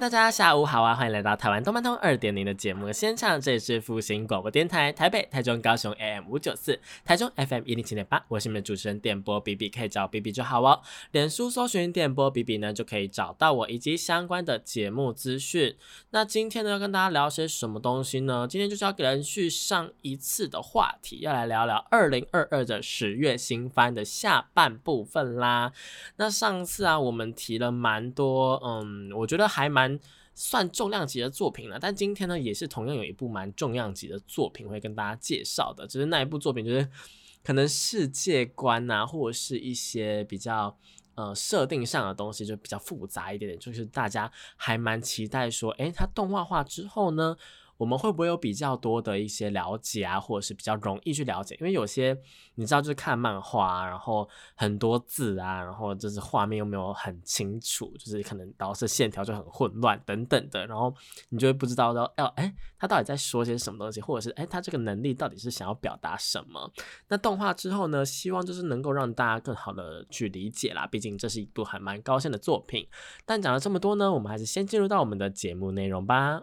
大家下午好啊！欢迎来到台湾动漫通二点零的节目现场，这里是复兴广播电台台北、台中、高雄 AM 五九四，台中 FM 一零七点八，我是你们主持人电波 B B，可以找 B B 就好哦。脸书搜寻电波 B B 呢，就可以找到我以及相关的节目资讯。那今天呢，要跟大家聊些什么东西呢？今天就是要延续上一次的话题，要来聊聊二零二二的十月新番的下半部分啦。那上次啊，我们提了蛮多，嗯，我觉得还。蛮算重量级的作品了，但今天呢，也是同样有一部蛮重量级的作品会跟大家介绍的。只是那一部作品，就是可能世界观啊，或者是一些比较呃设定上的东西，就比较复杂一点点。就是大家还蛮期待说，诶，它动画化之后呢？我们会不会有比较多的一些了解啊，或者是比较容易去了解？因为有些你知道，就是看漫画，然后很多字啊，然后就是画面又没有很清楚，就是可能导致线条就很混乱等等的，然后你就会不知道要要哎，他到底在说些什么东西，或者是哎，他这个能力到底是想要表达什么？那动画之后呢，希望就是能够让大家更好的去理解啦。毕竟这是一部还蛮高深的作品。但讲了这么多呢，我们还是先进入到我们的节目内容吧。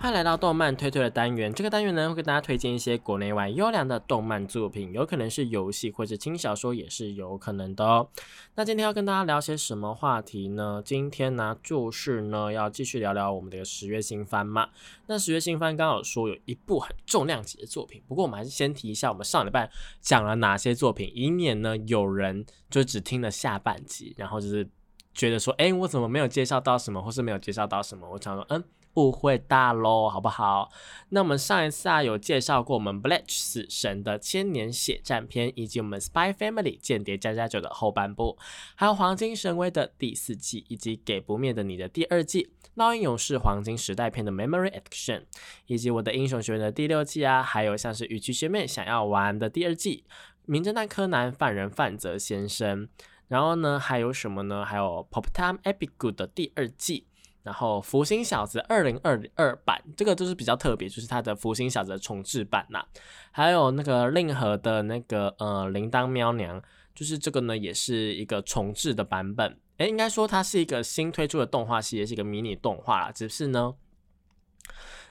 欢迎来到动漫推推的单元。这个单元呢，会给大家推荐一些国内外优良的动漫作品，有可能是游戏或者轻小说，也是有可能的哦。那今天要跟大家聊些什么话题呢？今天呢，就是呢，要继续聊聊我们的十月新番嘛。那十月新番刚好说有一部很重量级的作品，不过我们还是先提一下，我们上礼拜讲了哪些作品，以免呢有人就只听了下半集，然后就是觉得说，哎，我怎么没有介绍到什么，或是没有介绍到什么？我想说，嗯。误会大喽，好不好？那我们上一次啊有介绍过我们《Bleach 死神》的千年血战篇，以及我们《Spy Family 间谍加加九》的后半部，还有《黄金神威》的第四季，以及《给不灭的你》的第二季，《烙印勇士黄金时代篇》的 Memory Action，以及我的英雄学院的第六季啊，还有像是与其学妹想要玩的第二季，《名侦探柯南犯人范泽先生》，然后呢还有什么呢？还有《Pop Time Epic Good》的第二季。然后《福星小子》二零二二版，这个就是比较特别，就是它的《福星小子》重置版呐。还有那个令和的那个呃铃铛喵娘，就是这个呢，也是一个重置的版本。诶，应该说它是一个新推出的动画系列，是一个迷你动画啦。只是呢，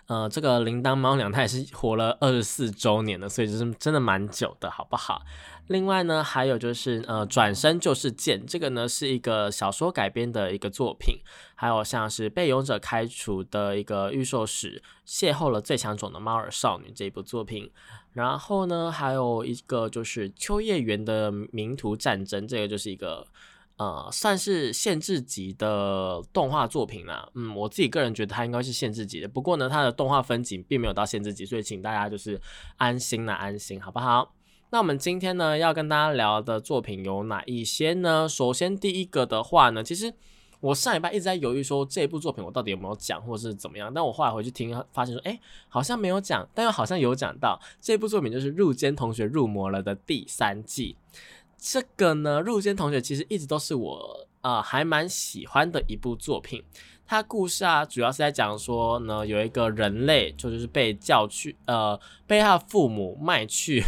呃，这个铃铛猫娘它也是活了二十四周年了，所以就是真的蛮久的，好不好？另外呢，还有就是呃，转身就是剑，这个呢是一个小说改编的一个作品。还有像是被勇者开除的一个御兽使邂逅了最强种的猫耳少女这一部作品。然后呢，还有一个就是秋叶原的名图战争，这个就是一个呃，算是限制级的动画作品啦。嗯，我自己个人觉得它应该是限制级的。不过呢，它的动画分景并没有到限制级，所以请大家就是安心啦，安心，好不好？那我们今天呢要跟大家聊的作品有哪一些呢？首先第一个的话呢，其实我上礼拜一直在犹豫说这部作品我到底有没有讲，或是怎么样。但我后来回去听，发现说，哎，好像没有讲，但又好像有讲到这部作品就是《入间同学入魔了》的第三季。这个呢，《入间同学》其实一直都是我啊还蛮喜欢的一部作品。它故事啊，主要是在讲说呢，有一个人类就就是被叫去，呃，被他父母卖去。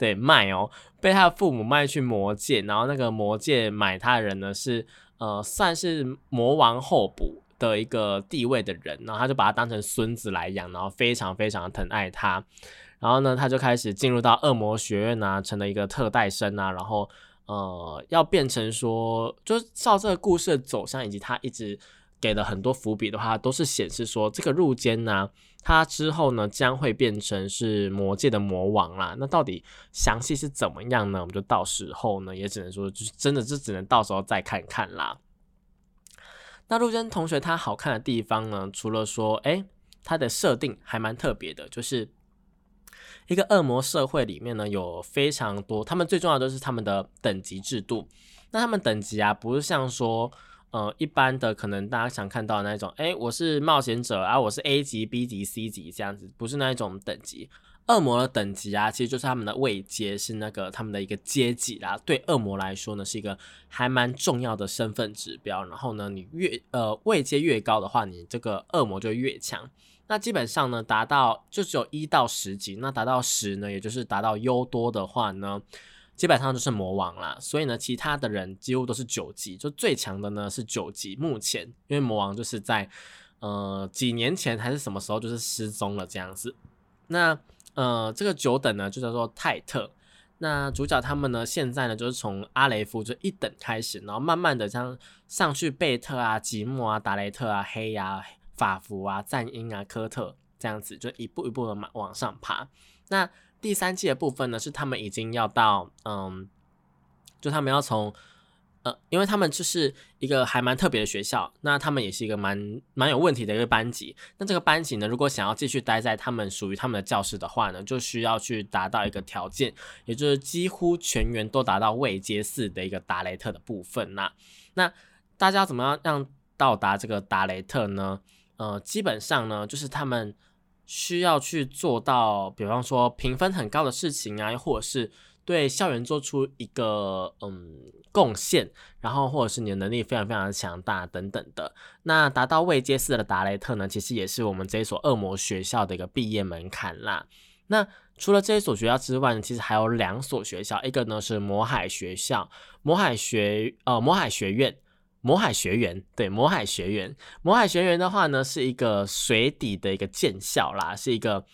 对，卖哦，被他的父母卖去魔界，然后那个魔界买他的人呢是呃，算是魔王候补的一个地位的人，然后他就把他当成孙子来养，然后非常非常疼爱他，然后呢，他就开始进入到恶魔学院啊，成了一个特待生啊，然后呃，要变成说，就照这个故事的走向以及他一直。给了很多伏笔的话，都是显示说这个入间呢，它之后呢将会变成是魔界的魔王啦。那到底详细是怎么样呢？我们就到时候呢，也只能说就是真的，就只能到时候再看看啦。那陆贞同学他好看的地方呢，除了说，哎，他的设定还蛮特别的，就是一个恶魔社会里面呢，有非常多，他们最重要的是他们的等级制度。那他们等级啊，不是像说。呃，一般的可能大家想看到的那种，哎，我是冒险者啊，我是 A 级、B 级、C 级这样子，不是那一种等级。恶魔的等级啊，其实就是他们的位阶，是那个他们的一个阶级啦。对恶魔来说呢，是一个还蛮重要的身份指标。然后呢，你越呃位阶越高的话，你这个恶魔就越强。那基本上呢，达到就只有一到十级。那达到十呢，也就是达到优多的话呢。基本上就是魔王啦，所以呢，其他的人几乎都是九级，就最强的呢是九级。目前因为魔王就是在呃几年前还是什么时候就是失踪了这样子。那呃这个九等呢就叫做泰特。那主角他们呢现在呢就是从阿雷夫就一等开始，然后慢慢的这样上去贝特啊、吉莫啊、达雷特啊、黑呀、法福啊、赞英啊、科特这样子，就一步一步的往往上爬。那第三季的部分呢，是他们已经要到，嗯，就他们要从，呃，因为他们就是一个还蛮特别的学校，那他们也是一个蛮蛮有问题的一个班级。那这个班级呢，如果想要继续待在他们属于他们的教室的话呢，就需要去达到一个条件，也就是几乎全员都达到位阶四的一个达雷特的部分。那那大家怎么样让到达这个达雷特呢？呃，基本上呢，就是他们。需要去做到，比方说评分很高的事情啊，或者是对校园做出一个嗯贡献，然后或者是你的能力非常非常强大等等的。那达到未阶四的达雷特呢，其实也是我们这一所恶魔学校的一个毕业门槛啦。那除了这一所学校之外呢，其实还有两所学校，一个呢是魔海学校，魔海学呃魔海学院。魔海学园，对，魔海学园，魔海学园的话呢，是一个水底的一个舰校啦，是一个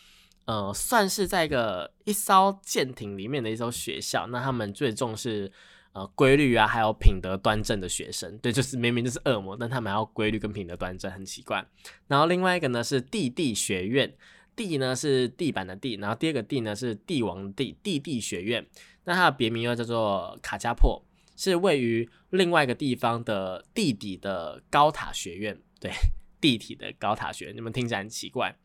呃，算是在一个一艘舰艇里面的一艘学校。那他们最重视呃规律啊，还有品德端正的学生。对，就是明明就是恶魔，但他们还要规律跟品德端正，很奇怪。然后另外一个呢是地地学院，地呢是地板的地，然后第二个地呢是帝王地，地地学院。那它的别名又叫做卡加破。是位于另外一个地方的地底的高塔学院，对，地底的高塔学院，你们听起来很奇怪。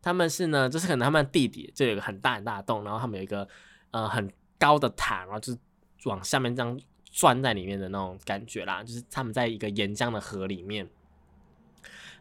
他们是呢，就是可能他们地底就有一个很大很大的洞，然后他们有一个呃很高的塔，然后就是往下面这样钻在里面的那种感觉啦，就是他们在一个岩浆的河里面。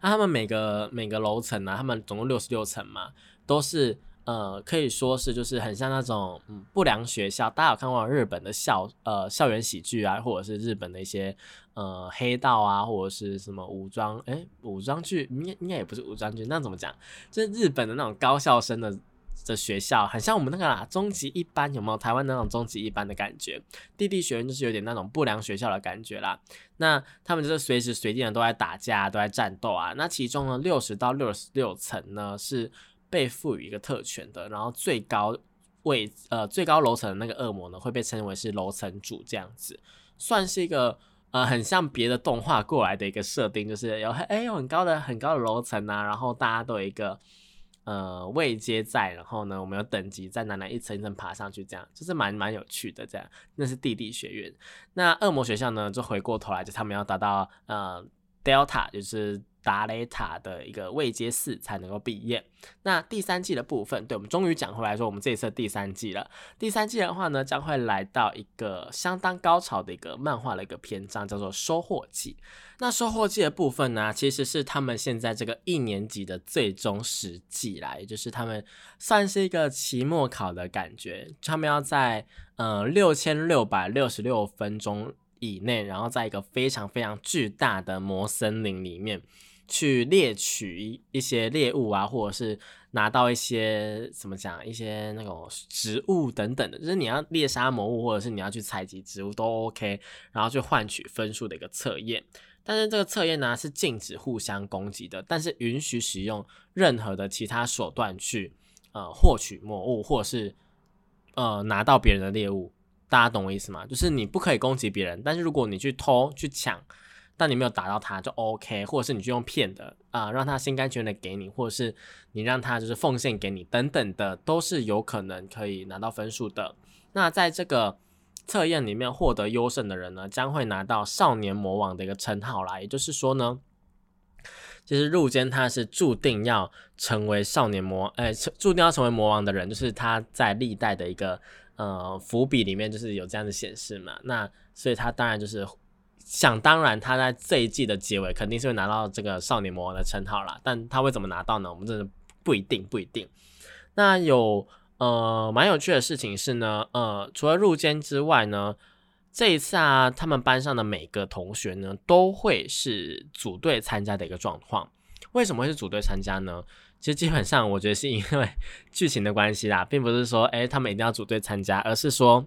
那他们每个每个楼层呢，他们总共六十六层嘛，都是。呃，可以说是就是很像那种嗯不良学校，大家有看过日本的校呃校园喜剧啊，或者是日本的一些呃黑道啊，或者是什么武装哎武装剧，应该应该也不是武装剧，那怎么讲？就是日本的那种高校生的的学校，很像我们那个啦，终极一班有没有？台湾那种终极一班的感觉，弟弟学院就是有点那种不良学校的感觉啦。那他们就是随时随地的都在打架，都在战斗啊。那其中呢，六十到六十六层呢是。被赋予一个特权的，然后最高位呃最高楼层的那个恶魔呢，会被称为是楼层主，这样子算是一个呃很像别的动画过来的一个设定，就是有哎有很高的很高的楼层啊，然后大家都有一个呃位阶在，然后呢我们有等级在哪哪一层一层爬上去，这样就是蛮蛮有趣的这样。那是地地学院，那恶魔学校呢就回过头来就他们要达到呃 Delta，就是。达雷塔的一个未接四才能够毕业。那第三季的部分，对我们终于讲回来说，我们这一次第三季了。第三季的话呢，将会来到一个相当高潮的一个漫画的一个篇章，叫做收获季。那收获季的部分呢，其实是他们现在这个一年级的最终实际啦，也就是他们算是一个期末考的感觉。他们要在呃六千六百六十六分钟以内，然后在一个非常非常巨大的魔森林里面。去猎取一些猎物啊，或者是拿到一些怎么讲，一些那种植物等等的，就是你要猎杀魔物，或者是你要去采集植物都 OK，然后去换取分数的一个测验。但是这个测验呢是禁止互相攻击的，但是允许使用任何的其他手段去呃获取魔物，或者是呃拿到别人的猎物。大家懂我意思吗？就是你不可以攻击别人，但是如果你去偷去抢。但你没有打到他就 OK，或者是你就用骗的啊，让他心甘情愿的给你，或者是你让他就是奉献给你等等的，都是有可能可以拿到分数的。那在这个测验里面获得优胜的人呢，将会拿到少年魔王的一个称号啦。也就是说呢，其实入间他是注定要成为少年魔，哎，注定要成为魔王的人，就是他在历代的一个呃伏笔里面就是有这样的显示嘛。那所以他当然就是想当然，他在这一季的结尾肯定是会拿到这个少年魔王的称号啦。但他会怎么拿到呢？我们真的不一定，不一定。那有。呃，蛮有趣的事情是呢，呃，除了入监之外呢，这一次啊，他们班上的每个同学呢，都会是组队参加的一个状况。为什么会是组队参加呢？其实基本上我觉得是因为剧情的关系啦，并不是说，哎，他们一定要组队参加，而是说。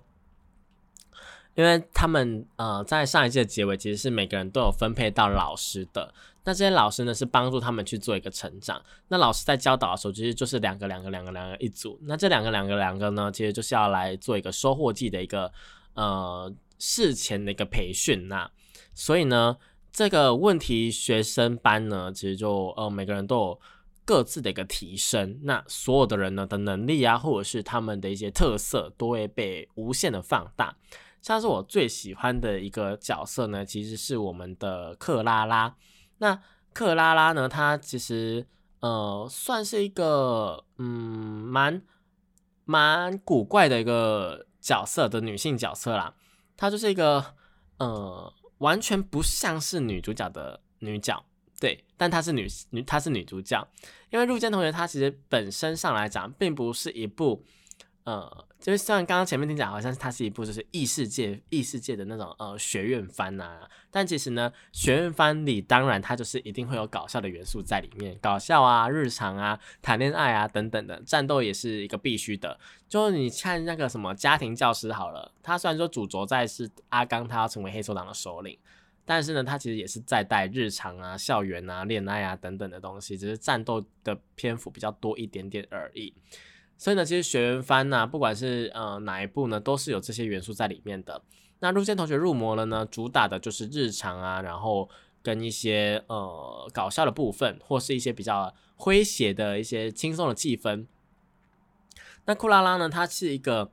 因为他们呃在上一季的结尾，其实是每个人都有分配到老师的。那这些老师呢，是帮助他们去做一个成长。那老师在教导的时候，其实就是两个两个两个两个一组。那这两个两个两个呢，其实就是要来做一个收获季的一个呃事前的一个培训。那所以呢，这个问题学生班呢，其实就呃每个人都有各自的一个提升。那所有的人呢的能力啊，或者是他们的一些特色，都会被无限的放大。像是我最喜欢的一个角色呢，其实是我们的克拉拉。那克拉拉呢，她其实呃算是一个嗯蛮蛮古怪的一个角色的女性角色啦。她就是一个呃完全不像是女主角的女角，对，但她是女女她是女主角。因为入间同学她其实本身上来讲，并不是一部。呃，就是虽然刚刚前面听讲好像它是一部就是异世界异世界的那种呃学院番呐，但其实呢，学院番里当然它就是一定会有搞笑的元素在里面，搞笑啊、日常啊、谈恋爱啊等等的，战斗也是一个必须的。就你看那个什么家庭教师好了，他虽然说主轴在是阿刚他要成为黑手党的首领，但是呢，他其实也是在带日常啊、校园啊、恋爱啊等等的东西，只是战斗的篇幅比较多一点点而已。所以呢，其实学员番呢，不管是呃哪一部呢，都是有这些元素在里面的。那入间同学入魔了呢，主打的就是日常啊，然后跟一些呃搞笑的部分，或是一些比较诙谐的一些轻松的气氛。那库拉拉呢，她是一个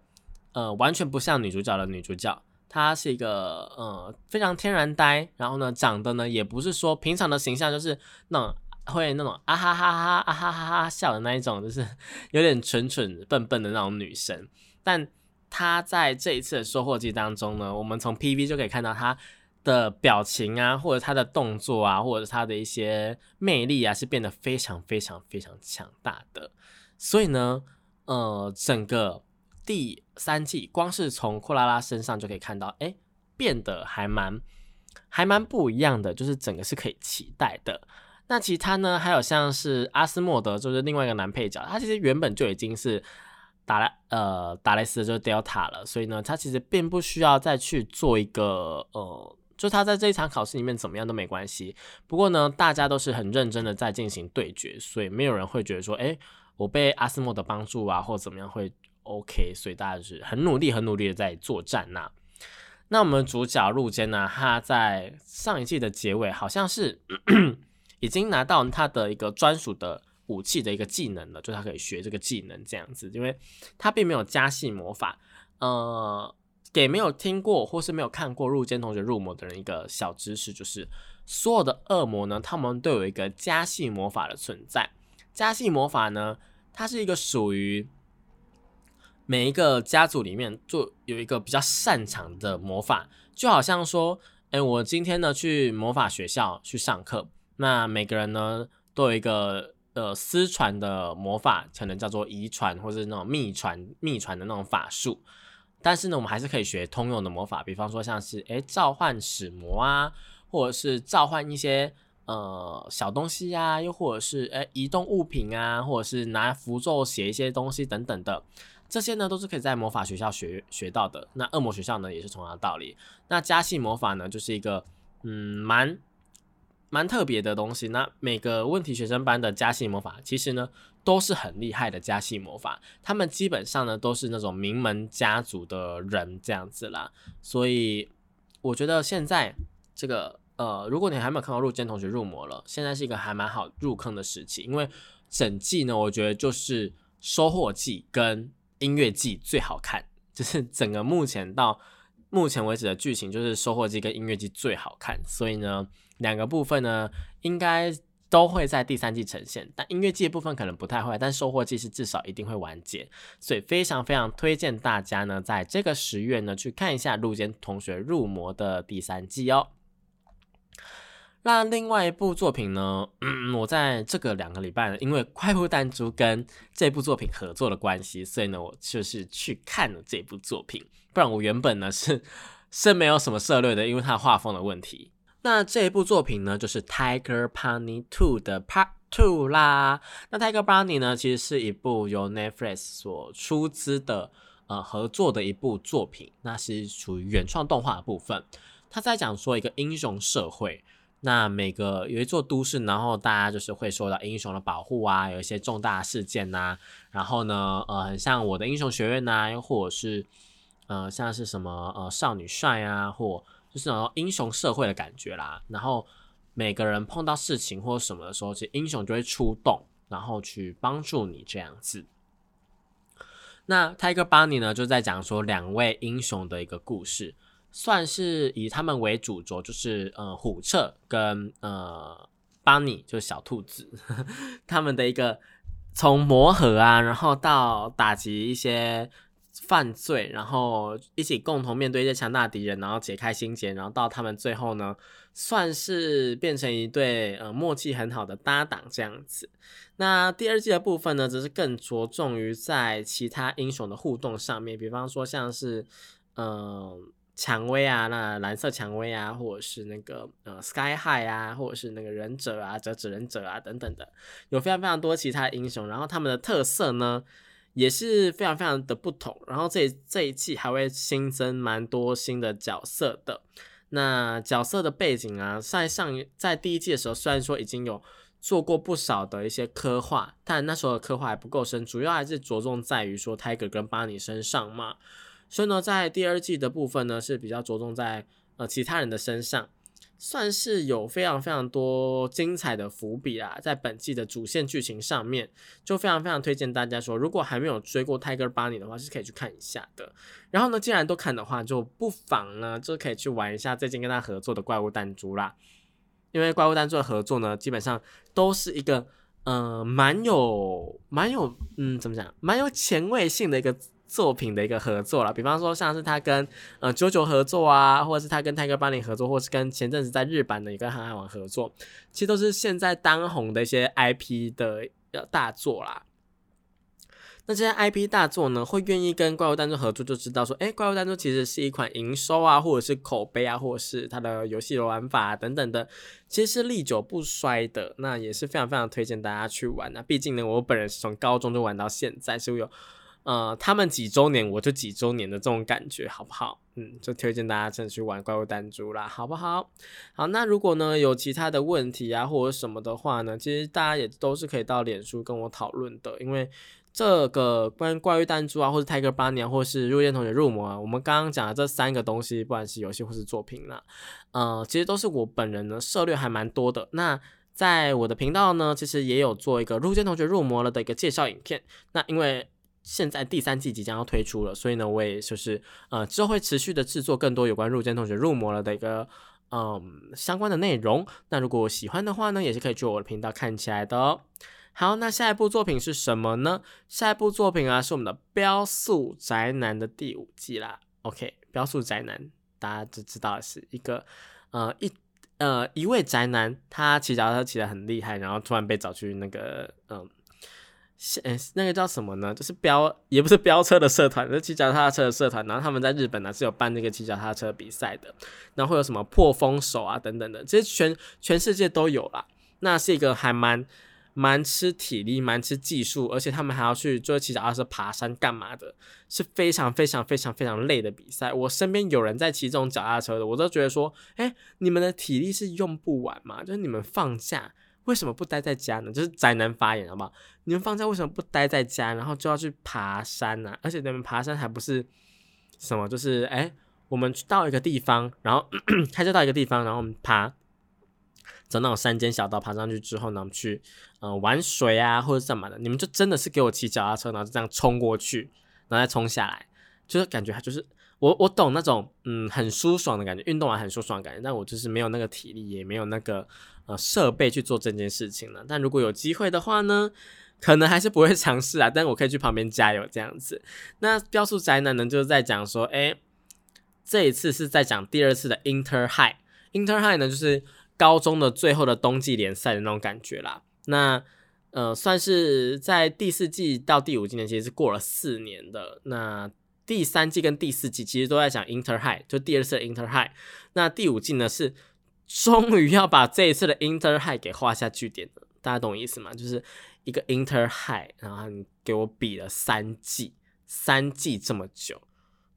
呃完全不像女主角的女主角，她是一个呃非常天然呆，然后呢长得呢也不是说平常的形象，就是那。会那种啊哈哈哈啊哈哈哈笑的那一种，就是 有点蠢蠢笨笨的那种女生。但她在这一次的收获季当中呢，我们从 PV 就可以看到她的表情啊，或者她的动作啊，或者她的一些魅力啊，是变得非常非常非常强大的。所以呢，呃，整个第三季光是从库拉拉身上就可以看到，哎，变得还蛮还蛮不一样的，就是整个是可以期待的。那其他呢？还有像是阿斯莫德，就是另外一个男配角，他其实原本就已经是达莱呃达莱斯就是 Delta 了，所以呢，他其实并不需要再去做一个呃，就他在这一场考试里面怎么样都没关系。不过呢，大家都是很认真的在进行对决，所以没有人会觉得说，哎，我被阿斯莫德帮助啊，或怎么样会 OK。所以大家就是很努力、很努力的在作战呐。那我们主角入间呢，他在上一季的结尾好像是。已经拿到他的一个专属的武器的一个技能了，就他可以学这个技能这样子，因为他并没有加系魔法。呃，给没有听过或是没有看过入间同学入魔的人一个小知识，就是所有的恶魔呢，他们都有一个加系魔法的存在。加系魔法呢，它是一个属于每一个家族里面就有一个比较擅长的魔法，就好像说，哎，我今天呢去魔法学校去上课。那每个人呢都有一个呃私传的魔法，可能叫做遗传或者那种秘传秘传的那种法术。但是呢，我们还是可以学通用的魔法，比方说像是诶召唤使魔啊，或者是召唤一些呃小东西呀，又或者是诶移动物品啊，或者是拿符咒写一些东西等等的，这些呢都是可以在魔法学校学学到的。那恶魔学校呢也是同样的道理。那加系魔法呢就是一个嗯蛮。蛮特别的东西。那每个问题学生班的加系魔法，其实呢都是很厉害的加系魔法。他们基本上呢都是那种名门家族的人这样子啦。所以我觉得现在这个呃，如果你还没有看到入间同学入魔了，现在是一个还蛮好入坑的时期。因为整季呢，我觉得就是收获季跟音乐季最好看，就是整个目前到目前为止的剧情就是收获季跟音乐季最好看，所以呢，两个部分呢应该都会在第三季呈现，但音乐季的部分可能不太会，但收获季是至少一定会完结，所以非常非常推荐大家呢，在这个十月呢去看一下《陆间同学入魔》的第三季哦。那另外一部作品呢？嗯，我在这个两个礼拜，因为快步弹珠跟这部作品合作的关系，所以呢，我就是去看了这部作品。不然我原本呢 是是没有什么涉略的，因为它画风的问题。那这一部作品呢，就是《Tiger Bunny Two》的 Part Two 啦。那《Tiger Bunny》呢，其实是一部由 Netflix 所出资的呃合作的一部作品，那是属于原创动画的部分。他在讲说一个英雄社会。那每个有一座都市，然后大家就是会受到英雄的保护啊，有一些重大事件呐，然后呢，呃，很像我的英雄学院呐，又或者是呃，像是什么呃少女帅啊，或就是那种英雄社会的感觉啦。然后每个人碰到事情或什么的时候，其实英雄就会出动，然后去帮助你这样子。那 Tiger Bunny 呢，就在讲说两位英雄的一个故事。算是以他们为主轴，就是呃虎彻跟呃邦尼，就是小兔子，他们的一个从磨合啊，然后到打击一些犯罪，然后一起共同面对一些强大敌人，然后解开心结，然后到他们最后呢，算是变成一对呃默契很好的搭档这样子。那第二季的部分呢，则是更着重于在其他英雄的互动上面，比方说像是嗯。蔷薇啊，那蓝色蔷薇啊，或者是那个呃 Sky High 啊，或者是那个忍者啊，折纸忍者啊等等的，有非常非常多其他英雄，然后他们的特色呢也是非常非常的不同，然后这这一季还会新增蛮多新的角色的。那角色的背景啊，在上在第一季的时候，虽然说已经有做过不少的一些刻画，但那时候的刻画还不够深，主要还是着重在于说 Tiger 跟巴尼身上嘛。所以呢，在第二季的部分呢，是比较着重在呃其他人的身上，算是有非常非常多精彩的伏笔啦。在本季的主线剧情上面，就非常非常推荐大家说，如果还没有追过《Tiger Bunny》的话，是可以去看一下的。然后呢，既然都看的话，就不妨呢就可以去玩一下最近跟他合作的《怪物弹珠》啦。因为《怪物弹珠》的合作呢，基本上都是一个呃蛮有蛮有嗯怎么讲，蛮有前卫性的一个。作品的一个合作了，比方说像是他跟呃九九合作啊，或者是他跟泰戈巴尼合作，或是跟前阵子在日版的一个航海王合作，其实都是现在当红的一些 IP 的大作啦。那这些 IP 大作呢，会愿意跟怪物弹珠合作，就知道说，哎，怪物弹珠其实是一款营收啊，或者是口碑啊，或者是它的游戏玩法等等的，其实是历久不衰的。那也是非常非常推荐大家去玩啊。毕竟呢，我本人是从高中就玩到现在，是有。呃，他们几周年我就几周年的这种感觉，好不好？嗯，就推荐大家真的去玩怪物弹珠啦，好不好？好，那如果呢有其他的问题啊或者什么的话呢，其实大家也都是可以到脸书跟我讨论的，因为这个关于怪物弹珠啊，或者泰戈八年，或是入夜同学入魔啊，我们刚刚讲的这三个东西，不管是游戏或是作品啦，呃，其实都是我本人呢涉猎还蛮多的。那在我的频道呢，其实也有做一个入间同学入魔了的一个介绍影片。那因为现在第三季即将要推出了，所以呢，我也就是呃之后会持续的制作更多有关入间同学入魔了的一个嗯相关的内容。那如果喜欢的话呢，也是可以去我的频道看起来的哦。好，那下一部作品是什么呢？下一部作品啊是我们的《标速宅男》的第五季啦。OK，《标速宅男》大家就知道是一个呃一呃一位宅男，他骑脚踏车骑得很厉害，然后突然被找去那个嗯。嗯，那个叫什么呢？就是飙，也不是飙车的社团，是骑脚踏车的社团。然后他们在日本呢是有办那个骑脚踏车比赛的，然后会有什么破风手啊等等的，其实全全世界都有啦。那是一个还蛮蛮吃体力、蛮吃技术，而且他们还要去就是骑脚踏车爬山干嘛的，是非常非常非常非常累的比赛。我身边有人在骑这种脚踏车的，我都觉得说，哎，你们的体力是用不完嘛？就是你们放假。为什么不待在家呢？就是宅男发言，好不好？你们放假为什么不待在家，然后就要去爬山呢？而且你们爬山还不是什么，就是哎，我们去到一个地方，然后 开车到一个地方，然后我们爬，走那种山间小道，爬上去之后呢，我们去呃玩水啊，或者干嘛的？你们就真的是给我骑脚踏车，然后就这样冲过去，然后再冲下来，就是感觉就是。我我懂那种嗯很舒爽的感觉，运动完很舒爽的感觉，但我就是没有那个体力，也没有那个呃设备去做这件事情了。但如果有机会的话呢，可能还是不会 尝试啊。但我可以去旁边加油这样子。那标速宅男呢，就是在讲说，哎，这一次是在讲第二次的 Inter High。Inter High 呢，就是高中的最后的冬季联赛的那种感觉啦。那呃，算是在第四季到第五季呢，其实是过了四年的。那第三季跟第四季其实都在讲 Inter High，就第二次的 Inter High。那第五季呢，是终于要把这一次的 Inter High 给画下句点了。大家懂我意思吗？就是一个 Inter High，然后你给我比了三季，三季这么久。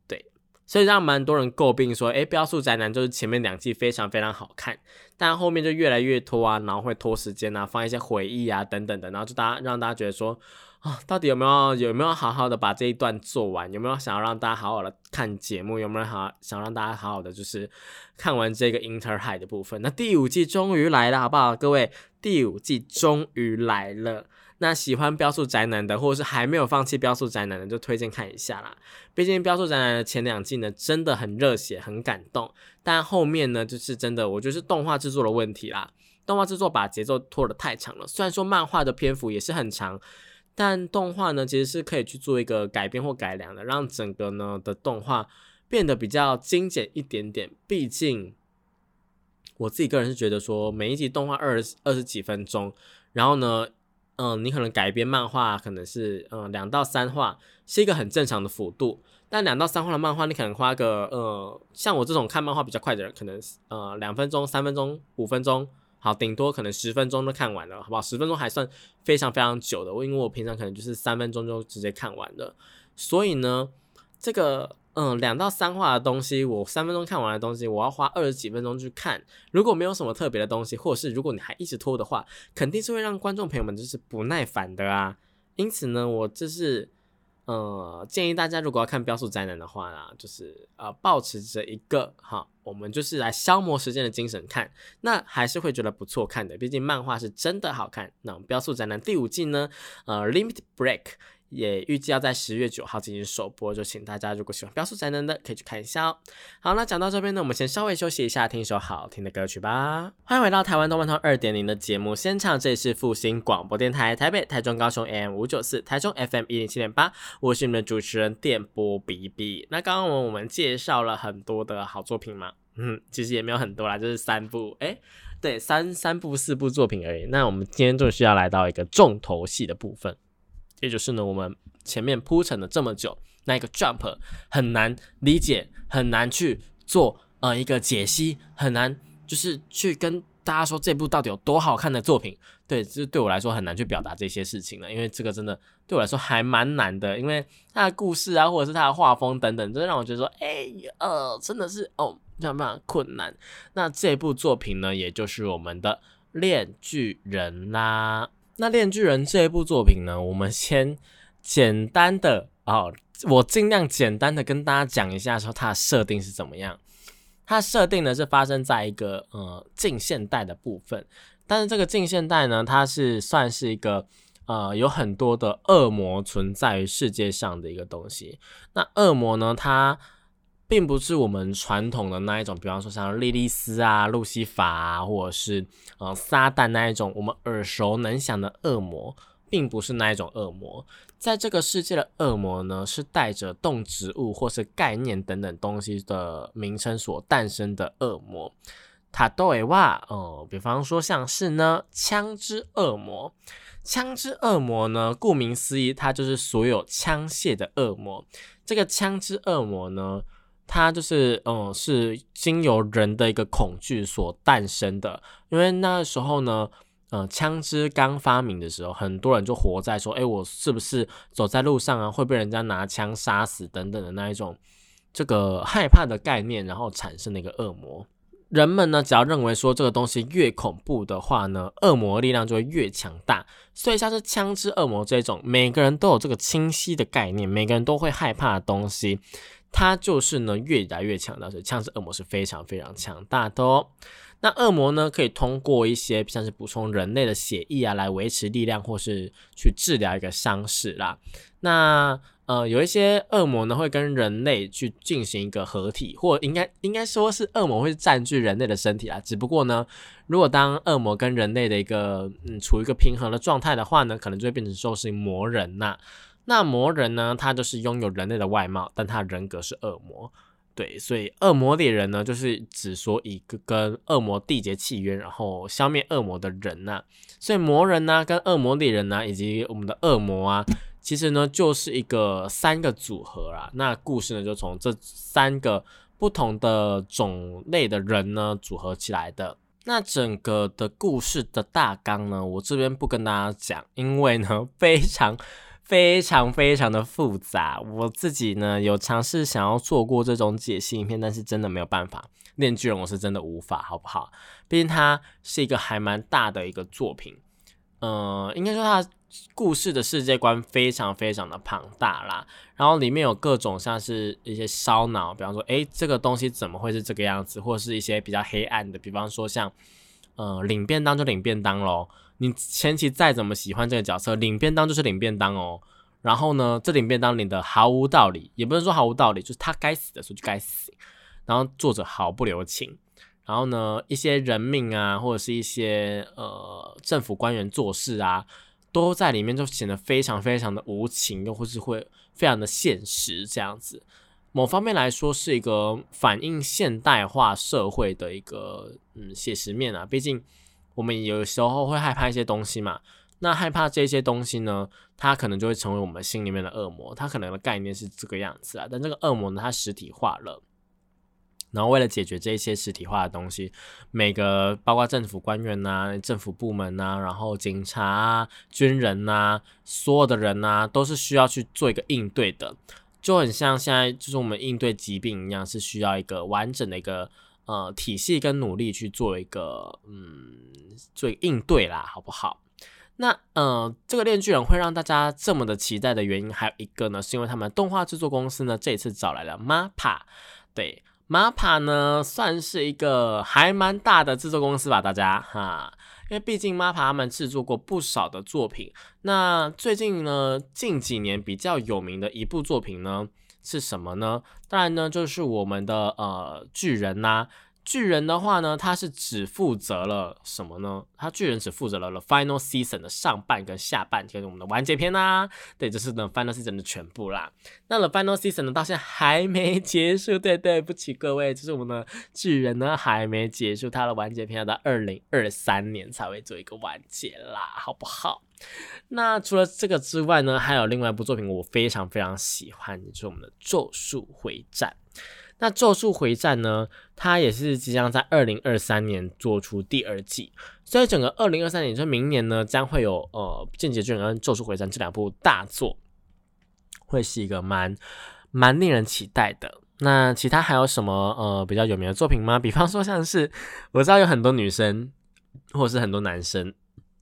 对所以让蛮多人诟病说，哎，标速宅男就是前面两季非常非常好看，但后面就越来越拖啊，然后会拖时间啊，放一些回忆啊等等的，然后就大家让大家觉得说，啊，到底有没有有没有好好的把这一段做完？有没有想要让大家好好的看节目？有没有好想让大家好好的就是看完这个 Inter High 的部分？那第五季终于来了，好不好？各位，第五季终于来了。那喜欢标速宅男的，或者是还没有放弃标速宅男的，就推荐看一下啦。毕竟标速宅男的前两季呢，真的很热血，很感动。但后面呢，就是真的，我觉得是动画制作的问题啦。动画制作把节奏拖得太长了。虽然说漫画的篇幅也是很长，但动画呢，其实是可以去做一个改编或改良的，让整个呢的动画变得比较精简一点点。毕竟我自己个人是觉得说，每一集动画二二十几分钟，然后呢。嗯，你可能改编漫画可能是嗯两到三话是一个很正常的幅度，但两到三话的漫画你可能花个呃像我这种看漫画比较快的人，可能呃两分钟、三分钟、五分钟，好顶多可能十分钟都看完了，好不好？十分钟还算非常非常久的，我因为我平常可能就是三分钟就直接看完了，所以呢，这个。嗯，两到三话的东西，我三分钟看完的东西，我要花二十几分钟去看。如果没有什么特别的东西，或者是如果你还一直拖的话，肯定是会让观众朋友们就是不耐烦的啊。因此呢，我就是呃建议大家，如果要看《标速宅男》的话啦，就是呃保持着一个哈，我们就是来消磨时间的精神看，那还是会觉得不错看的。毕竟漫画是真的好看。那《标速宅男》第五季呢，呃，Limit Break。也预计要在十月九号进行首播，就请大家如果喜欢标速宅男的，可以去看一下哦。好，那讲到这边呢，我们先稍微休息一下，听一首好听的歌曲吧。欢迎回到台湾动漫通二点零的节目现场，这里是复兴广播电台台北、台中、高雄 AM 五九四，台中 FM 一零七点八，我是你们的主持人电波比比。那刚刚我们介绍了很多的好作品嘛，嗯，其实也没有很多啦，就是三部，哎，对，三三部四部作品而已。那我们今天就是要来到一个重头戏的部分。也就是呢，我们前面铺陈了这么久，那一个 jump 很难理解，很难去做呃一个解析，很难就是去跟大家说这部到底有多好看的作品。对，这对我来说很难去表达这些事情了，因为这个真的对我来说还蛮难的，因为它的故事啊，或者是它的画风等等，真的让我觉得说，哎，呃，真的是哦，非常非常困难。那这部作品呢，也就是我们的《炼巨人》啦。那《炼巨人》这一部作品呢，我们先简单的哦，我尽量简单的跟大家讲一下，说它的设定是怎么样。它设定呢是发生在一个呃近现代的部分，但是这个近现代呢，它是算是一个呃有很多的恶魔存在于世界上的一个东西。那恶魔呢，它并不是我们传统的那一种，比方说像莉莉丝啊、路西法啊，或者是呃撒旦那一种我们耳熟能详的恶魔，并不是那一种恶魔。在这个世界的恶魔呢，是带着动植物或是概念等等东西的名称所诞生的恶魔。塔多维瓦哦，比方说像是呢枪支恶魔，枪支恶魔呢，顾名思义，它就是所有枪械的恶魔。这个枪支恶魔呢。它就是，嗯，是经由人的一个恐惧所诞生的。因为那时候呢，嗯，枪支刚发明的时候，很多人就活在说，哎，我是不是走在路上啊，会被人家拿枪杀死等等的那一种这个害怕的概念，然后产生的一个恶魔。人们呢，只要认为说这个东西越恐怖的话呢，恶魔力量就会越强大。所以像是枪支恶魔这种，每个人都有这个清晰的概念，每个人都会害怕的东西。它就是呢，越来越强大，所以枪支恶魔是非常非常强大的哦。那恶魔呢，可以通过一些像是补充人类的血液啊，来维持力量，或是去治疗一个伤势啦。那呃，有一些恶魔呢，会跟人类去进行一个合体，或应该应该说是恶魔会占据人类的身体啊。只不过呢，如果当恶魔跟人类的一个嗯处于一个平衡的状态的话呢，可能就会变成说是魔人呐。那魔人呢，他就是拥有人类的外貌，但他人格是恶魔。对，所以恶魔猎人呢，就是只说一个跟恶魔缔结契约，然后消灭恶魔的人呐。所以魔人呢，跟恶魔猎人呢，以及我们的恶魔啊。其实呢，就是一个三个组合啦。那故事呢，就从这三个不同的种类的人呢组合起来的。那整个的故事的大纲呢，我这边不跟大家讲，因为呢非常非常非常的复杂。我自己呢有尝试想要做过这种解析影片，但是真的没有办法。炼巨人我是真的无法，好不好？毕竟它是一个还蛮大的一个作品。嗯，应该说它。故事的世界观非常非常的庞大啦，然后里面有各种像是一些烧脑，比方说，诶，这个东西怎么会是这个样子，或是一些比较黑暗的，比方说像，呃，领便当就领便当喽，你前期再怎么喜欢这个角色，领便当就是领便当哦，然后呢，这领便当领的毫无道理，也不能说毫无道理，就是他该死的时候就该死，然后作者毫不留情，然后呢，一些人命啊，或者是一些呃政府官员做事啊。都在里面，就显得非常非常的无情，又或是会非常的现实这样子。某方面来说，是一个反映现代化社会的一个嗯写实面啊。毕竟我们有时候会害怕一些东西嘛，那害怕这些东西呢，它可能就会成为我们心里面的恶魔。它可能的概念是这个样子啊，但这个恶魔呢，它实体化了。然后为了解决这些实体化的东西，每个包括政府官员呐、政府部门呐、然后警察、军人呐，所有的人呐，都是需要去做一个应对的，就很像现在就是我们应对疾病一样，是需要一个完整的一个呃体系跟努力去做一个嗯做应对啦，好不好？那呃，这个链锯人会让大家这么的期待的原因，还有一个呢，是因为他们动画制作公司呢，这一次找来了 MAPA，对。MAPA 呢，算是一个还蛮大的制作公司吧，大家哈，因为毕竟 MAPA 他们制作过不少的作品。那最近呢，近几年比较有名的一部作品呢，是什么呢？当然呢，就是我们的呃巨人呐。巨人的话呢，他是只负责了什么呢？他巨人只负责了了 Final Season 的上半跟下半，就是我们的完结篇啦。对，这是呢 Final Season 的全部啦。那了 Final Season 呢，到现在还没结束。对，对不起各位，就是我们的巨人呢还没结束，他的完结篇要到二零二三年才会做一个完结啦，好不好？那除了这个之外呢，还有另外一部作品我非常非常喜欢，就是我们的咒术回战。那《咒术回战》呢？它也是即将在二零二三年做出第二季，所以整个二零二三年，就明年呢，将会有呃《间谍巨人》跟《咒术回战》这两部大作，会是一个蛮蛮令人期待的。那其他还有什么呃比较有名的作品吗？比方说像是我知道有很多女生或者是很多男生，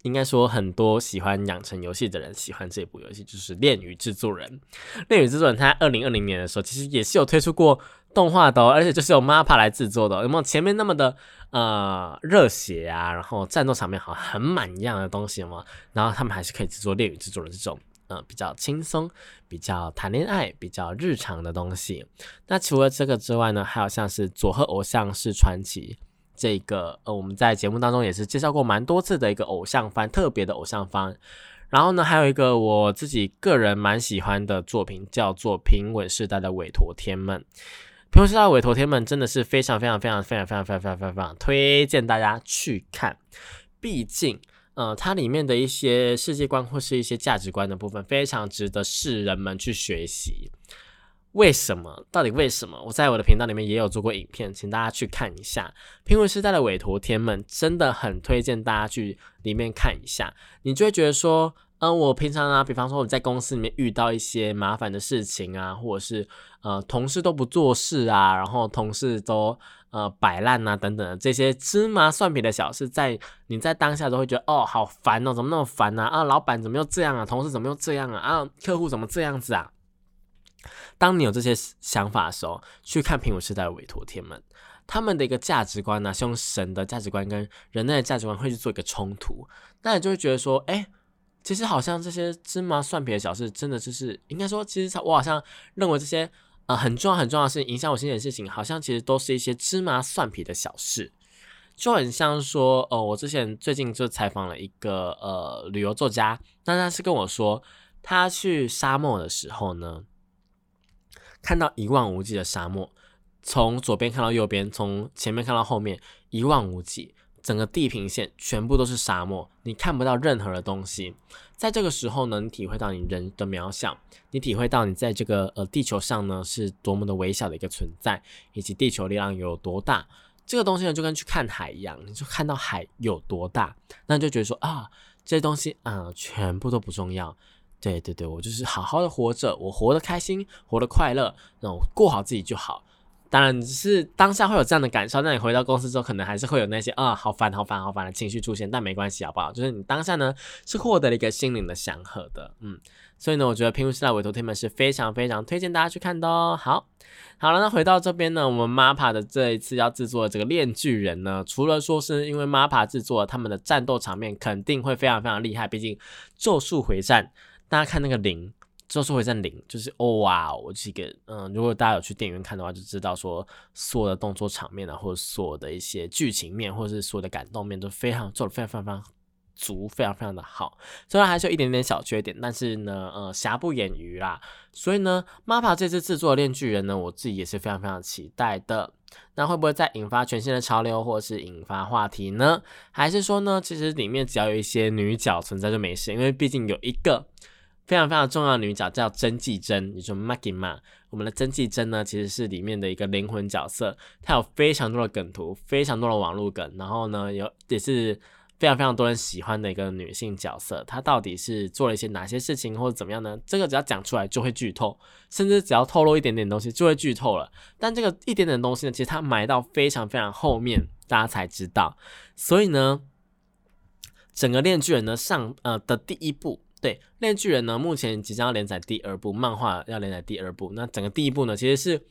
应该说很多喜欢养成游戏的人喜欢这部游戏，就是《恋与制作人》。《恋与制作人》它二零二零年的时候，其实也是有推出过。动画的，而且就是由 MAPA 来制作的，有没有前面那么的呃热血啊？然后战斗场面好像很满一样的东西吗？然后他们还是可以制作恋与制作人这种呃比较轻松、比较谈恋爱、比较日常的东西。那除了这个之外呢，还有像是佐贺偶像是传奇这个呃我们在节目当中也是介绍过蛮多次的一个偶像番，特别的偶像番。然后呢，还有一个我自己个人蛮喜欢的作品，叫做平稳世代的委托天们。《平稳时的委托天们》真的是非常非常非常非常非常非常非常非常推荐大家去看，毕竟，呃，它里面的一些世界观或是一些价值观的部分，非常值得世人们去学习。为什么？到底为什么？我在我的频道里面也有做过影片，请大家去看一下《平稳时代的委托天们》，真的很推荐大家去里面看一下，你就会觉得说。嗯，我平常啊，比方说我在公司里面遇到一些麻烦的事情啊，或者是呃同事都不做事啊，然后同事都呃摆烂啊等等的这些芝麻蒜皮的小事，在你在当下都会觉得哦好烦哦，怎么那么烦呢？啊，老板怎么又这样啊？同事怎么又这样啊？啊，客户怎么这样子啊？当你有这些想法的时候，去看《苹果时代的委托天们》，他们的一个价值观呢，是用神的价值观跟人类的价值观会去做一个冲突，那你就会觉得说，哎，其实好像这些芝麻蒜皮的小事，真的就是应该说，其实我好像认为这些呃很重要很重要的事情影响我心情的事情，好像其实都是一些芝麻蒜皮的小事。就很像说，呃，我之前最近就采访了一个呃旅游作家，那他是跟我说，他去沙漠的时候呢，看到一望无际的沙漠，从左边看到右边，从前面看到后面，一望无际，整个地平线全部都是沙漠，你看不到任何的东西。在这个时候呢，你体会到你人的渺小，你体会到你在这个呃地球上呢是多么的微小的一个存在，以及地球力量有多大。这个东西呢，就跟去看海一样，你就看到海有多大，那你就觉得说啊，这些东西啊，全部都不重要。对对对，我就是好好的活着，我活得开心，活得快乐，那我过好自己就好。当然，只是当下会有这样的感受，那你回到公司之后，可能还是会有那些啊，好烦、好烦、好烦的情绪出现，但没关系，好不好？就是你当下呢，是获得了一个心灵的祥和的，嗯。所以呢，我觉得《平湖时代委托天门》是非常非常推荐大家去看的哦。好，好了，那回到这边呢，我们 MAPA 的这一次要制作的这个炼巨人呢，除了说是因为 MAPA 制作，他们的战斗场面肯定会非常非常厉害，毕竟《咒术回战》，大家看那个零，《咒术回在》零，就是哦哇，我这个嗯，如果大家有去电影院看的话，就知道说所有的动作场面啊，或者所有的一些剧情面，或者是所有的感动面，都非常做的非常非常非常。足非常非常的好，虽然还是有一点点小缺点，但是呢，呃，瑕不掩瑜啦。所以呢，MAPA 这次制作的《链锯人》呢，我自己也是非常非常期待的。那会不会再引发全新的潮流，或是引发话题呢？还是说呢，其实里面只要有一些女角存在就没事？因为毕竟有一个非常非常重要的女角叫真纪真，也就 Maggie 嘛。我们的真纪真呢，其实是里面的一个灵魂角色，她有非常多的梗图，非常多的网络梗，然后呢，有也是。非常非常多人喜欢的一个女性角色，她到底是做了一些哪些事情或者怎么样呢？这个只要讲出来就会剧透，甚至只要透露一点点东西就会剧透了。但这个一点点东西呢，其实它埋到非常非常后面，大家才知道。所以呢，整个《炼巨人》呢上呃的第一部，对《炼巨人》呢目前即将要连载第二部，漫画要连载第二部。那整个第一部呢，其实是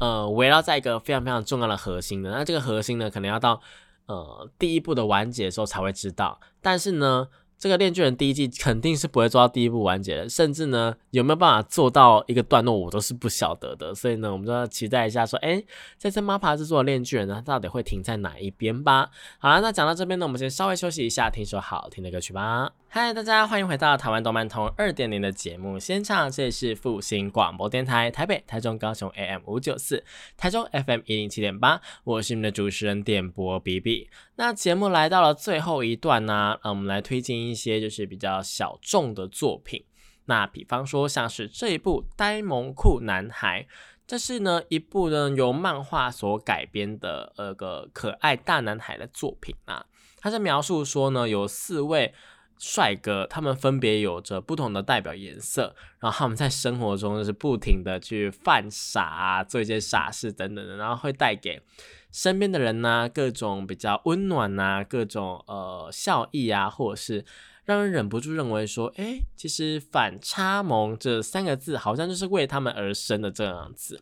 呃围绕在一个非常非常重要的核心的。那这个核心呢，可能要到。呃，第一部的完结的时候才会知道，但是呢，这个《炼巨人》第一季肯定是不会做到第一部完结的，甚至呢，有没有办法做到一个段落，我都是不晓得的。所以呢，我们就要期待一下，说，哎，在这 MAPA 制作的《炼巨人》呢，到底会停在哪一边吧？好了，那讲到这边呢，我们先稍微休息一下，听首好听的歌曲吧。嗨，大家欢迎回到台湾动漫通二点零的节目现场，这里是复兴广播电台台北、台中、高雄 AM 五九四，台中 FM 一零七点八，我是你们的主持人电波 B B。那节目来到了最后一段呢，让，我们来推荐一些就是比较小众的作品。那比方说像是这一部《呆萌酷男孩》，这是呢一部呢由漫画所改编的呃个可爱大男孩的作品啊。它是描述说呢有四位。帅哥，他们分别有着不同的代表颜色，然后他们在生活中就是不停的去犯傻啊，做一些傻事等等的，然后会带给身边的人呢各种比较温暖呐，各种呃笑意啊，或者是让人忍不住认为说，哎，其实反差萌这三个字好像就是为他们而生的这样子。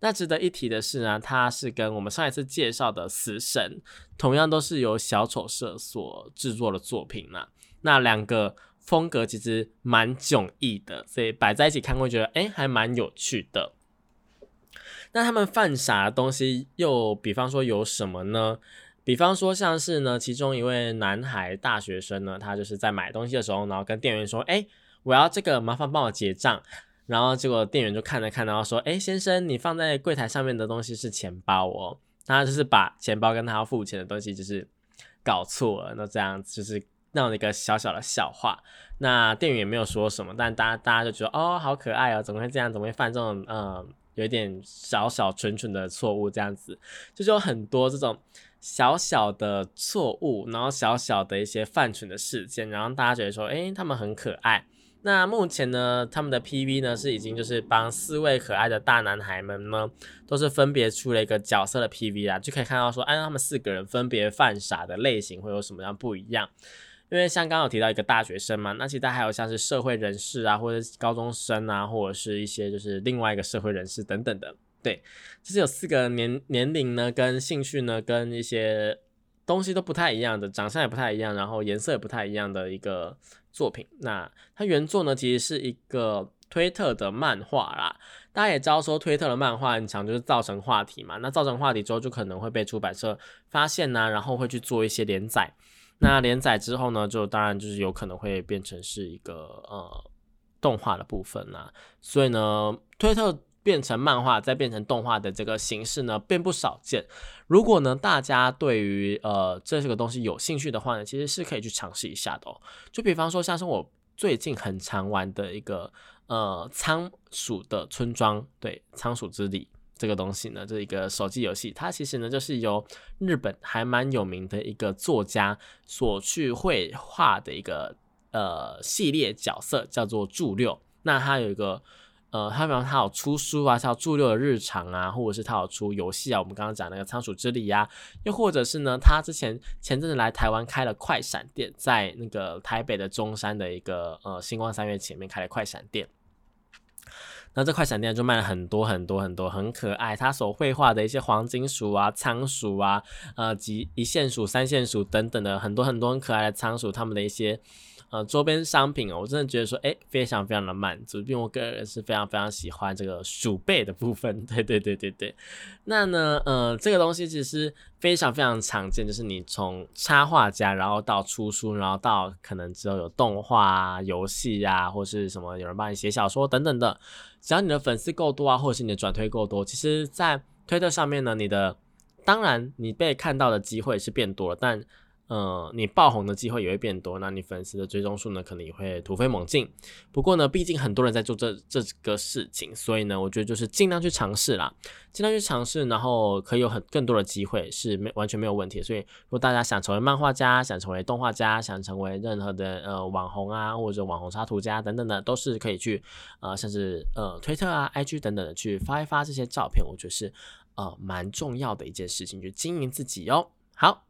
那值得一提的是呢，它是跟我们上一次介绍的死神同样都是由小丑社所制作的作品嘛。那两个风格其实蛮迥异的，所以摆在一起看会觉得，哎，还蛮有趣的。那他们犯傻的东西又，比方说有什么呢？比方说像是呢，其中一位男孩大学生呢，他就是在买东西的时候，然后跟店员说，哎，我要这个，麻烦帮我结账。然后结果店员就看了看，然后说，哎，先生，你放在柜台上面的东西是钱包哦。他就是把钱包跟他要付钱的东西就是搞错了，那这样就是。那样的一个小小的笑话，那店员也没有说什么，但大家大家就觉得哦，好可爱哦，怎么会这样？怎么会犯这种嗯，有一点小小蠢蠢的错误？这样子，就是有很多这种小小的错误，然后小小的一些犯蠢的事件，然后大家觉得说，哎，他们很可爱。那目前呢，他们的 PV 呢是已经就是帮四位可爱的大男孩们呢，都是分别出了一个角色的 PV 啊，就可以看到说，哎，他们四个人分别犯傻的类型会有什么样不一样。因为像刚刚有提到一个大学生嘛，那其他还有像是社会人士啊，或者高中生啊，或者是一些就是另外一个社会人士等等的对，其实有四个年年龄呢，跟兴趣呢，跟一些东西都不太一样的，长相也不太一样，然后颜色也不太一样的一个作品。那它原作呢，其实是一个推特的漫画啦。大家也知道说，推特的漫画很长，就是造成话题嘛。那造成话题之后，就可能会被出版社发现呐，然后会去做一些连载。那连载之后呢，就当然就是有可能会变成是一个呃动画的部分啦。所以呢，推特变成漫画再变成动画的这个形式呢，并不少见。如果呢大家对于呃这个东西有兴趣的话呢，其实是可以去尝试一下的哦。就比方说，像是我最近很常玩的一个。呃，仓鼠的村庄，对，仓鼠之地这个东西呢，这一个手机游戏，它其实呢就是由日本还蛮有名的一个作家所去绘画的一个呃系列角色，叫做柱六。那它有一个呃，他比方他有出书啊，像柱六的日常啊，或者是他有出游戏啊，我们刚刚讲那个仓鼠之里呀，又或者是呢，他之前前阵子来台湾开了快闪店，在那个台北的中山的一个呃星光三月前面开了快闪店。那这块闪电就卖了很多很多很多很可爱，他所绘画的一些黄金鼠啊、仓鼠啊、呃，及一线鼠、三线鼠等等的很多很多很可爱的仓鼠，他们的一些。呃，周边商品哦，我真的觉得说，哎，非常非常的满足，并我个人是非常非常喜欢这个鼠背的部分。对对对对对。那呢，呃，这个东西其实非常非常常见，就是你从插画家，然后到出书，然后到可能之后有动画、游戏呀，或是什么有人帮你写小说等等的，只要你的粉丝够多啊，或者是你的转推够多，其实，在推特上面呢，你的当然你被看到的机会是变多了，但。呃，你爆红的机会也会变多，那你粉丝的追踪数呢，可能也会突飞猛进。不过呢，毕竟很多人在做这这个事情，所以呢，我觉得就是尽量去尝试啦，尽量去尝试，然后可以有很更多的机会是没完全没有问题。所以，如果大家想成为漫画家，想成为动画家，想成为任何的呃网红啊，或者网红插图家等等的，都是可以去呃，像是呃推特啊、IG 等等的去发一发这些照片，我觉得是呃蛮重要的一件事情，就经营自己哦。好。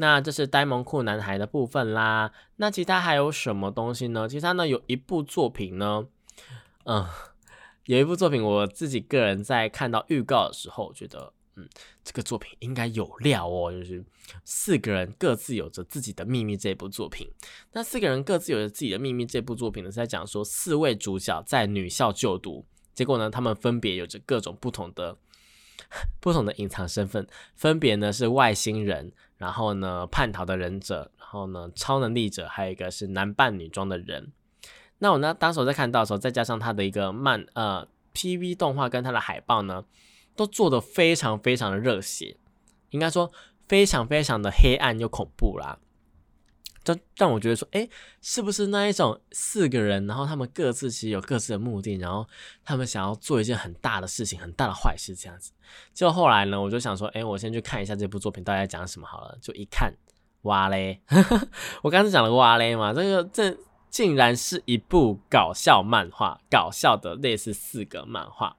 那这是呆萌酷男孩的部分啦。那其他还有什么东西呢？其他呢有一部作品呢，嗯，有一部作品，我自己个人在看到预告的时候，觉得，嗯，这个作品应该有料哦。就是四个人各自有着自己的秘密这部作品。那四个人各自有着自己的秘密这部作品呢，是在讲说四位主角在女校就读，结果呢，他们分别有着各种不同的。不同的隐藏身份，分别呢是外星人，然后呢叛逃的忍者，然后呢超能力者，还有一个是男扮女装的人。那我呢当时我在看到的时候，再加上他的一个漫呃 PV 动画跟他的海报呢，都做的非常非常的热血，应该说非常非常的黑暗又恐怖啦。就让我觉得说，哎，是不是那一种四个人，然后他们各自其实有各自的目的，然后他们想要做一件很大的事情，很大的坏事这样子。就后来呢，我就想说，哎，我先去看一下这部作品到底在讲什么好了。就一看，哇嘞！我刚才讲了哇嘞嘛，这个这竟然是一部搞笑漫画，搞笑的类似四个漫画。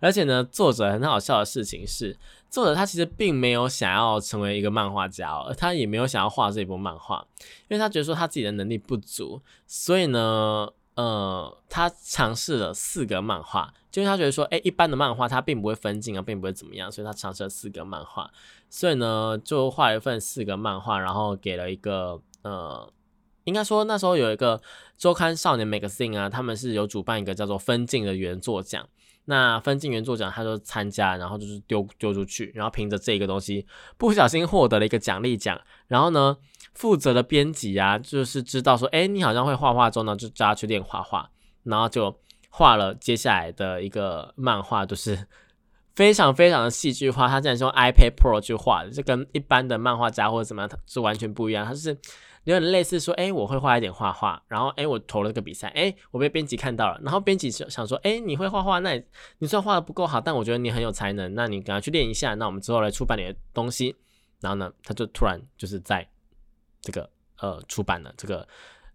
而且呢，作者很好笑的事情是。作者他其实并没有想要成为一个漫画家，哦，他也没有想要画这一部漫画，因为他觉得说他自己的能力不足，所以呢，呃，他尝试了四个漫画，就是他觉得说，哎，一般的漫画他并不会分镜啊，并不会怎么样，所以他尝试了四个漫画，所以呢，就画了一份四个漫画，然后给了一个，呃，应该说那时候有一个周刊少年 Magazine 啊，他们是有主办一个叫做分镜的原作奖。那分镜原作奖，他就参加，然后就是丢丢出去，然后凭着这个东西不小心获得了一个奖励奖。然后呢，负责的编辑啊，就是知道说，哎，你好像会画画，之后呢，就叫他去练画画，然后就画了接下来的一个漫画，就是 非常非常的戏剧化。他竟然是用 iPad Pro 去画的，这跟一般的漫画家或者怎么样，他是完全不一样。他是。有点类似说，哎，我会画一点画画，然后，哎，我投了个比赛，哎，我被编辑看到了，然后编辑想想说，哎，你会画画，那你虽然画的不够好，但我觉得你很有才能，那你赶快去练一下，那我们之后来出版你的东西。然后呢，他就突然就是在这个呃出版了这个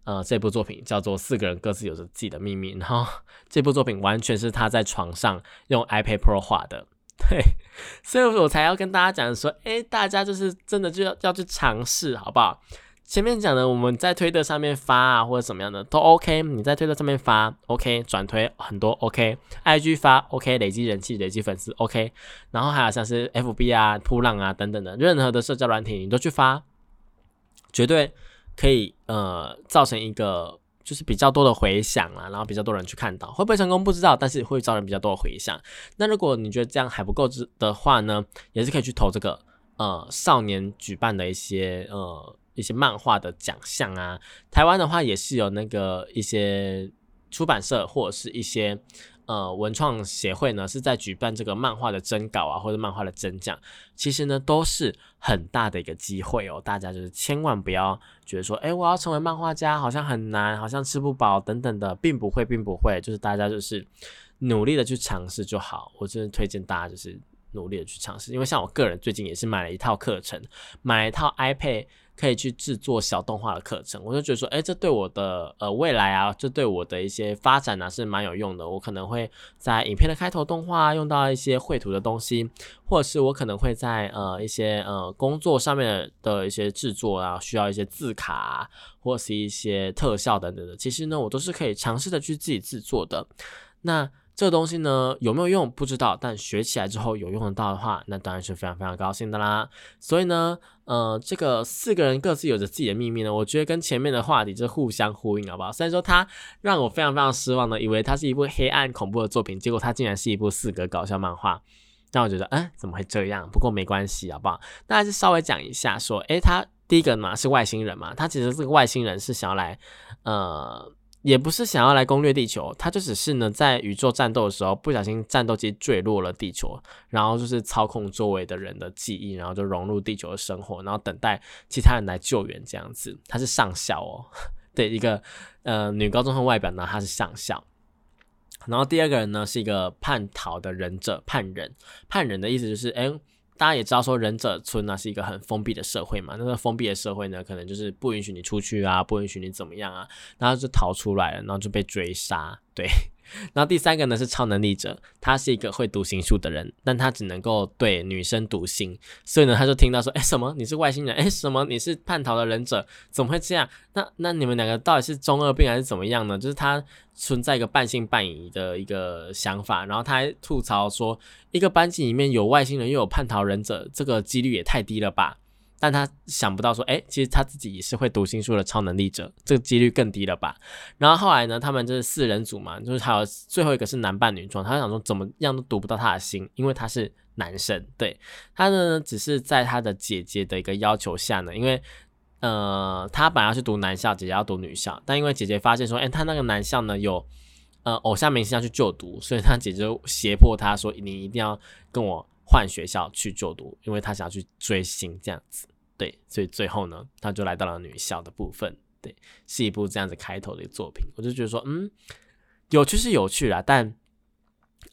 呃这部作品，叫做《四个人各自有着自己的秘密》。然后这部作品完全是他在床上用 iPad Pro 画的，对，所以我才要跟大家讲说，哎，大家就是真的就要要去尝试，好不好？前面讲的，我们在推特上面发啊，或者怎么样的都 OK。你在推特上面发 OK，转推很多 OK，IG 发 OK，累积人气、累积粉丝 OK。然后还有像是 FB 啊、扑浪啊等等的，任何的社交软体你都去发，绝对可以呃造成一个就是比较多的回响啊，然后比较多人去看到，会不会成功不知道，但是会招人比较多的回响。那如果你觉得这样还不够之的话呢，也是可以去投这个呃少年举办的一些呃。一些漫画的奖项啊，台湾的话也是有那个一些出版社或者是一些呃文创协会呢，是在举办这个漫画的征稿啊，或者漫画的征奖，其实呢都是很大的一个机会哦。大家就是千万不要觉得说，哎，我要成为漫画家好像很难，好像吃不饱等等的，并不会，并不会，就是大家就是努力的去尝试就好。我真的推荐大家就是努力的去尝试，因为像我个人最近也是买了一套课程，买了一套 iPad。可以去制作小动画的课程，我就觉得说，哎，这对我的呃未来啊，这对我的一些发展呢是蛮有用的。我可能会在影片的开头动画用到一些绘图的东西，或者是我可能会在呃一些呃工作上面的一些制作啊，需要一些字卡或是一些特效等等的。其实呢，我都是可以尝试的去自己制作的。那这个东西呢有没有用不知道，但学起来之后有用得到的话，那当然是非常非常高兴的啦。所以呢，呃，这个四个人各自有着自己的秘密呢，我觉得跟前面的话题就互相呼应，好不好？虽然说它让我非常非常失望的，以为它是一部黑暗恐怖的作品，结果它竟然是一部四格搞笑漫画，让我觉得，哎，怎么会这样？不过没关系，好不好？那还是稍微讲一下，说，哎，他第一个嘛是外星人嘛，他其实这个外星人是想要来，呃。也不是想要来攻略地球，他就只是呢，在宇宙战斗的时候不小心战斗机坠落了地球，然后就是操控周围的人的记忆，然后就融入地球的生活，然后等待其他人来救援这样子。他是上校哦，对一个呃女高中生外表呢，他是上校。然后第二个人呢是一个叛逃的忍者，叛人，叛人的意思就是哎。大家也知道，说忍者村呢是一个很封闭的社会嘛。那个封闭的社会呢，可能就是不允许你出去啊，不允许你怎么样啊，然后就逃出来了，然后就被追杀，对。然后第三个呢是超能力者，他是一个会读心术的人，但他只能够对女生读心，所以呢他就听到说，哎什么你是外星人，哎什么你是叛逃的忍者，怎么会这样？那那你们两个到底是中二病还是怎么样呢？就是他存在一个半信半疑的一个想法，然后他还吐槽说，一个班级里面有外星人又有叛逃忍者，这个几率也太低了吧。但他想不到说，哎，其实他自己也是会读心术的超能力者，这个几率更低了吧？然后后来呢，他们就是四人组嘛，就是还有最后一个是男扮女装，他想说怎么样都读不到他的心，因为他是男生。对他呢，只是在他的姐姐的一个要求下呢，因为呃，他本来要去读男校，姐姐要读女校，但因为姐姐发现说，哎，他那个男校呢有呃偶像明星要去就读，所以他姐姐就胁迫他说，你一定要跟我换学校去就读，因为他想要去追星这样子。对，所以最后呢，他就来到了女校的部分。对，是一部这样子开头的作品，我就觉得说，嗯，有趣是有趣啦，但，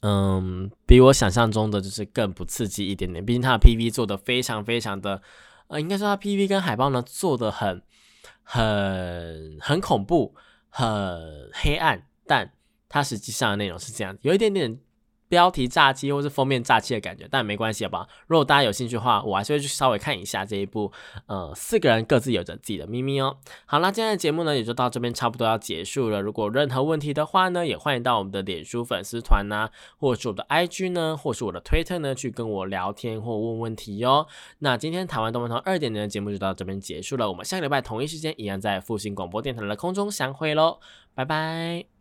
嗯，比我想象中的就是更不刺激一点点。毕竟他的 PV 做的非常非常的，呃，应该说他 PV 跟海报呢做的很、很、很恐怖、很黑暗，但它实际上的内容是这样，有一点点。标题炸鸡或是封面炸鸡的感觉，但没关系好不好？如果大家有兴趣的话，我还是会去稍微看一下这一部，呃，四个人各自有着自己的秘密哦。好啦，今天的节目呢也就到这边差不多要结束了。如果任何问题的话呢，也欢迎到我们的脸书粉丝团呐，或者是我的 IG 呢，或是我的推特呢，去跟我聊天或问问题哟。那今天台湾动漫堂二点零的节目就到这边结束了，我们下个礼拜同一时间一样在复兴广播电台的空中相会喽，拜拜。